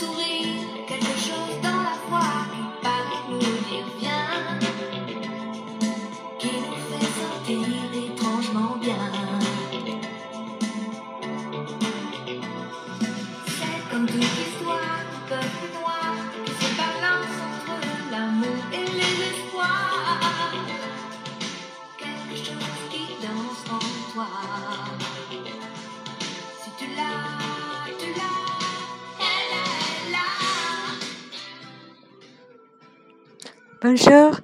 Quelque chose dans la foi qui parvient, nous y revient, qui nous fait sortir étrangement bien. C'est comme toute histoire, comme moi. C'est qui se balance entre l'amour et les espoirs. Quelque chose qui danse en toi. 我说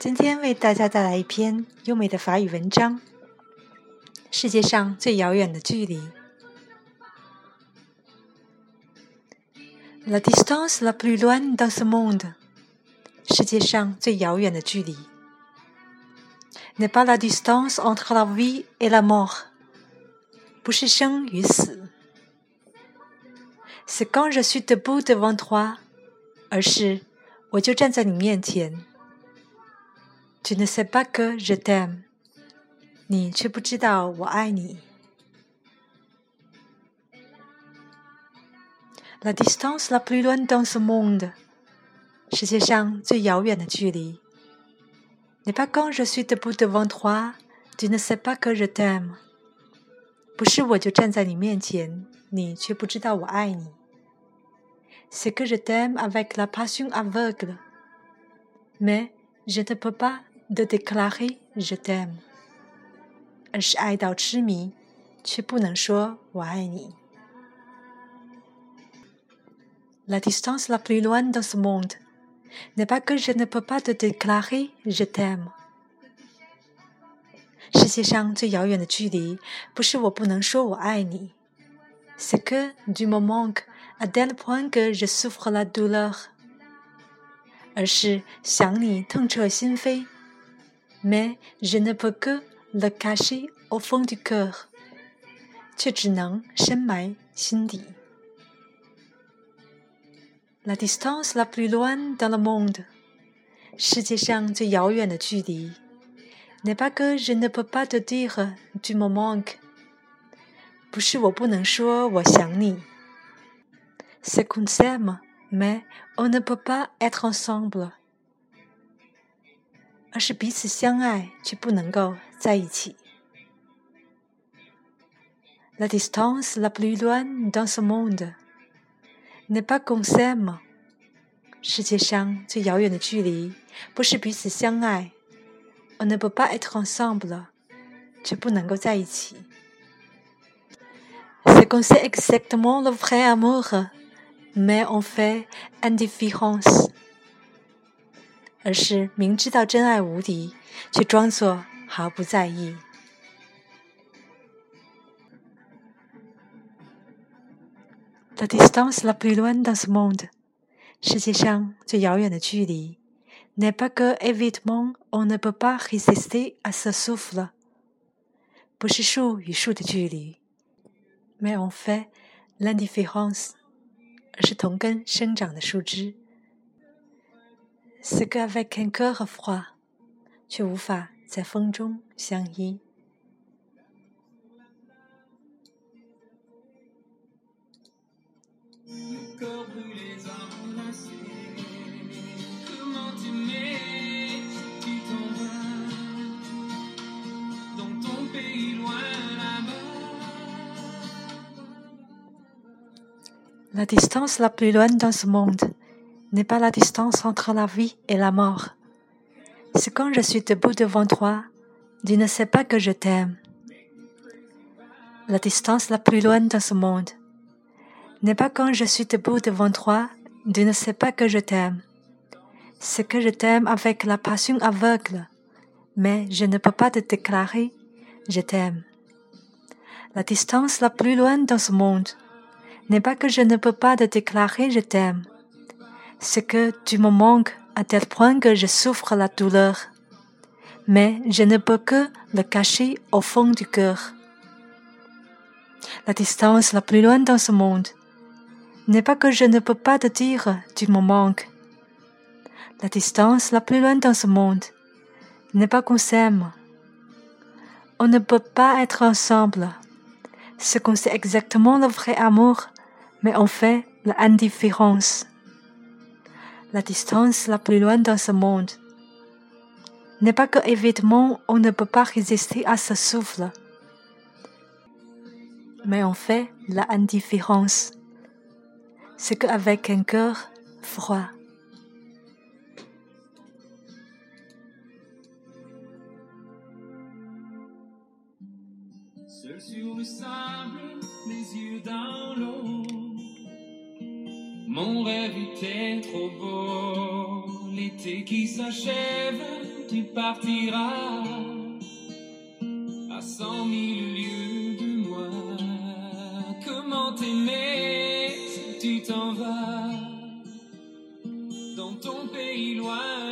今天为大家带来一篇优美的法语文章。世界上最遥远的距离，La distance la plus loin dans ce monde。世界上最遥远的距离，N'est pas la distance entre la vie et la mort。不是生与死，C'est quand je suis debout devant toi，而是。我就站在你面前。Tu ne sais pas que je t'aime，你却不知道我爱你。La distance la plus loin dans ce monde，世界上最遥远的距离。N'est pas quand je suis debout devant toi，tu ne sais pas que je t'aime，不是我就站在你面前，你却不知道我爱你。c'est que je t'aime avec la passion aveugle. Mais je ne peux pas te déclarer je t'aime. La distance la plus loin dans ce monde n'est pas que je ne peux pas te déclarer je t'aime. 世界上最遥远的距离，不是我不能说我爱你，c'est que du moment que à tel point que je souffre la douleur，而是想你痛彻心扉。Mais je ne peux que le cacher au fond du cœur，却只能深埋心底。La distance la plus loin dans le monde，世界上最遥远的距离。N'est pas que je ne peux pas te dire tu me manques，不是我不能说我想你。C'est qu'on s'aime, mais on ne peut pas être ensemble. 而是彼此相爱却不能够在一起。La distance la plus loin dans ce monde n'est pas qu'on s'aime. 世界上最遥远的距离不是彼此相爱，on ne peut pas être ensemble，却不能够在一起。C'est qu'on sait exactement le vrai amour Mais on fait indifférence，而是明知道真爱无敌，却装作毫不在意。La distance la plus loin dans ce monde，世界上最遥远的距离，n'est pas que évidemment on ne peut pas résister à ce souffle，不是树与树的距离，mais on fait l'indifférence。而是同根生长的树枝。Ce qu'avec un cœur froid，却无法在风中相依。La distance la plus loin dans ce monde n'est pas la distance entre la vie et la mort. C'est quand je suis debout devant toi, tu ne sais pas que je t'aime. La distance la plus loin dans ce monde n'est pas quand je suis debout devant toi, tu ne sais pas que je t'aime. C'est que je t'aime avec la passion aveugle, mais je ne peux pas te déclarer je t'aime. La distance la plus loin dans ce monde n'est pas que je ne peux pas te déclarer je t'aime, c'est que tu me manques à tel point que je souffre la douleur. Mais je ne peux que le cacher au fond du cœur. La distance la plus loin dans ce monde n'est pas que je ne peux pas te dire tu me manques. La distance la plus loin dans ce monde n'est pas qu'on s'aime. On ne peut pas être ensemble. Ce qu'on sait exactement le vrai amour mais on fait l'indifférence. La distance la plus loin dans ce monde n'est pas que évidemment on ne peut pas résister à ce souffle, mais on fait l'indifférence. C'est qu'avec un cœur froid. Mon rêve était trop beau, L'été qui s'achève, tu partiras à cent mille lieues de moi. Comment t'aimer si tu t'en vas dans ton pays loin?